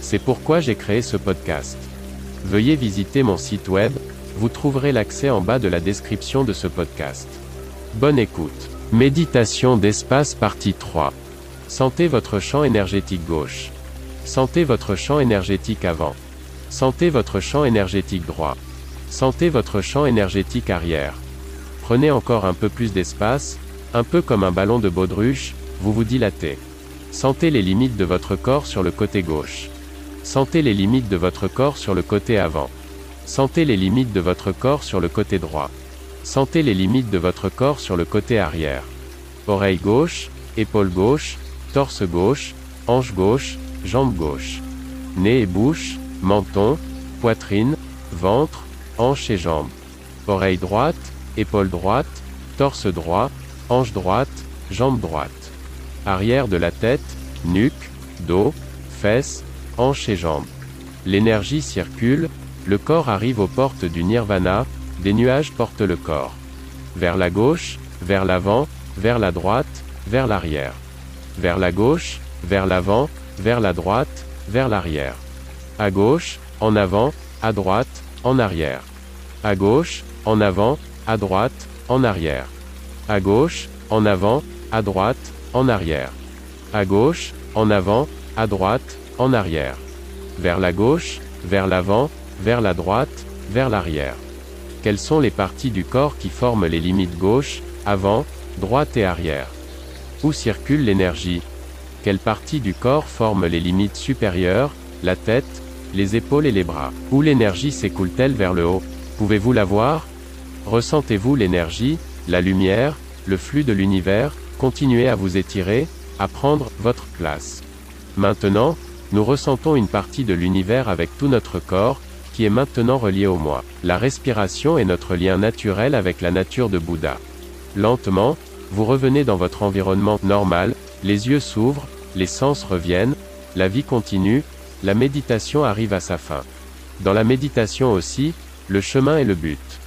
C'est pourquoi j'ai créé ce podcast. Veuillez visiter mon site web, vous trouverez l'accès en bas de la description de ce podcast. Bonne écoute. Méditation d'espace partie 3. Sentez votre champ énergétique gauche. Sentez votre champ énergétique avant. Sentez votre champ énergétique droit. Sentez votre champ énergétique arrière. Prenez encore un peu plus d'espace, un peu comme un ballon de baudruche, vous vous dilatez. Sentez les limites de votre corps sur le côté gauche. Sentez les limites de votre corps sur le côté avant. Sentez les limites de votre corps sur le côté droit. Sentez les limites de votre corps sur le côté arrière. Oreille gauche, épaule gauche, torse gauche, hanche gauche, jambe gauche. Nez et bouche, menton, poitrine, ventre, hanche et jambes. Oreille droite, épaule droite, torse droit, hanche droite, jambe droite arrière de la tête, nuque, dos, fesses, hanches et jambes. L'énergie circule, le corps arrive aux portes du nirvana, des nuages portent le corps. Vers la gauche, vers l'avant, vers la droite, vers l'arrière. Vers la gauche, vers l'avant, vers la droite, vers l'arrière. À gauche, en avant, à droite, en arrière. À gauche, en avant, à droite, en arrière. À gauche, en avant, à droite, en arrière. À gauche, en avant, à droite, en arrière. Vers la gauche, vers l'avant, vers la droite, vers l'arrière. Quelles sont les parties du corps qui forment les limites gauche, avant, droite et arrière? Où circule l'énergie? Quelles parties du corps forment les limites supérieures, la tête, les épaules et les bras? Où l'énergie s'écoule-t-elle vers le haut? Pouvez-vous la voir? Ressentez-vous l'énergie, la lumière, le flux de l'univers, continuez à vous étirer, à prendre votre place. Maintenant, nous ressentons une partie de l'univers avec tout notre corps, qui est maintenant relié au moi. La respiration est notre lien naturel avec la nature de Bouddha. Lentement, vous revenez dans votre environnement normal, les yeux s'ouvrent, les sens reviennent, la vie continue, la méditation arrive à sa fin. Dans la méditation aussi, le chemin est le but.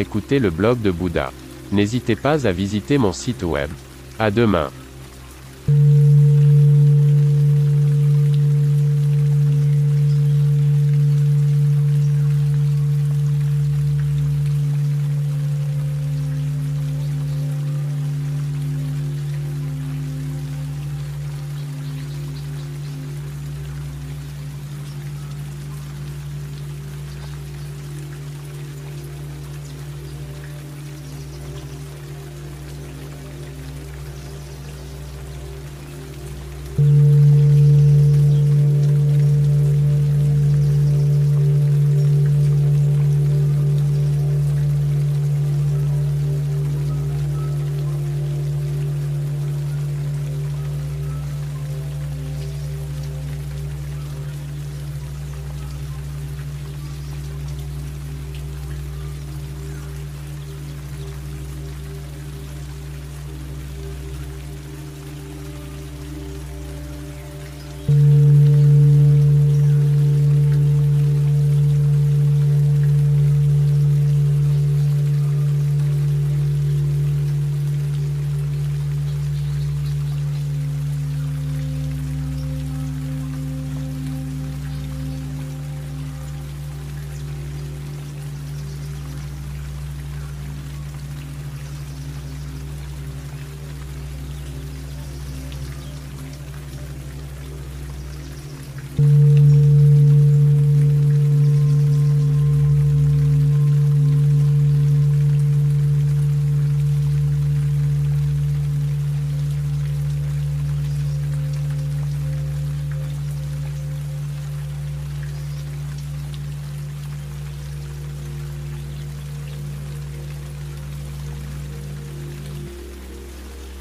Écoutez le blog de Bouddha. N'hésitez pas à visiter mon site web. À demain.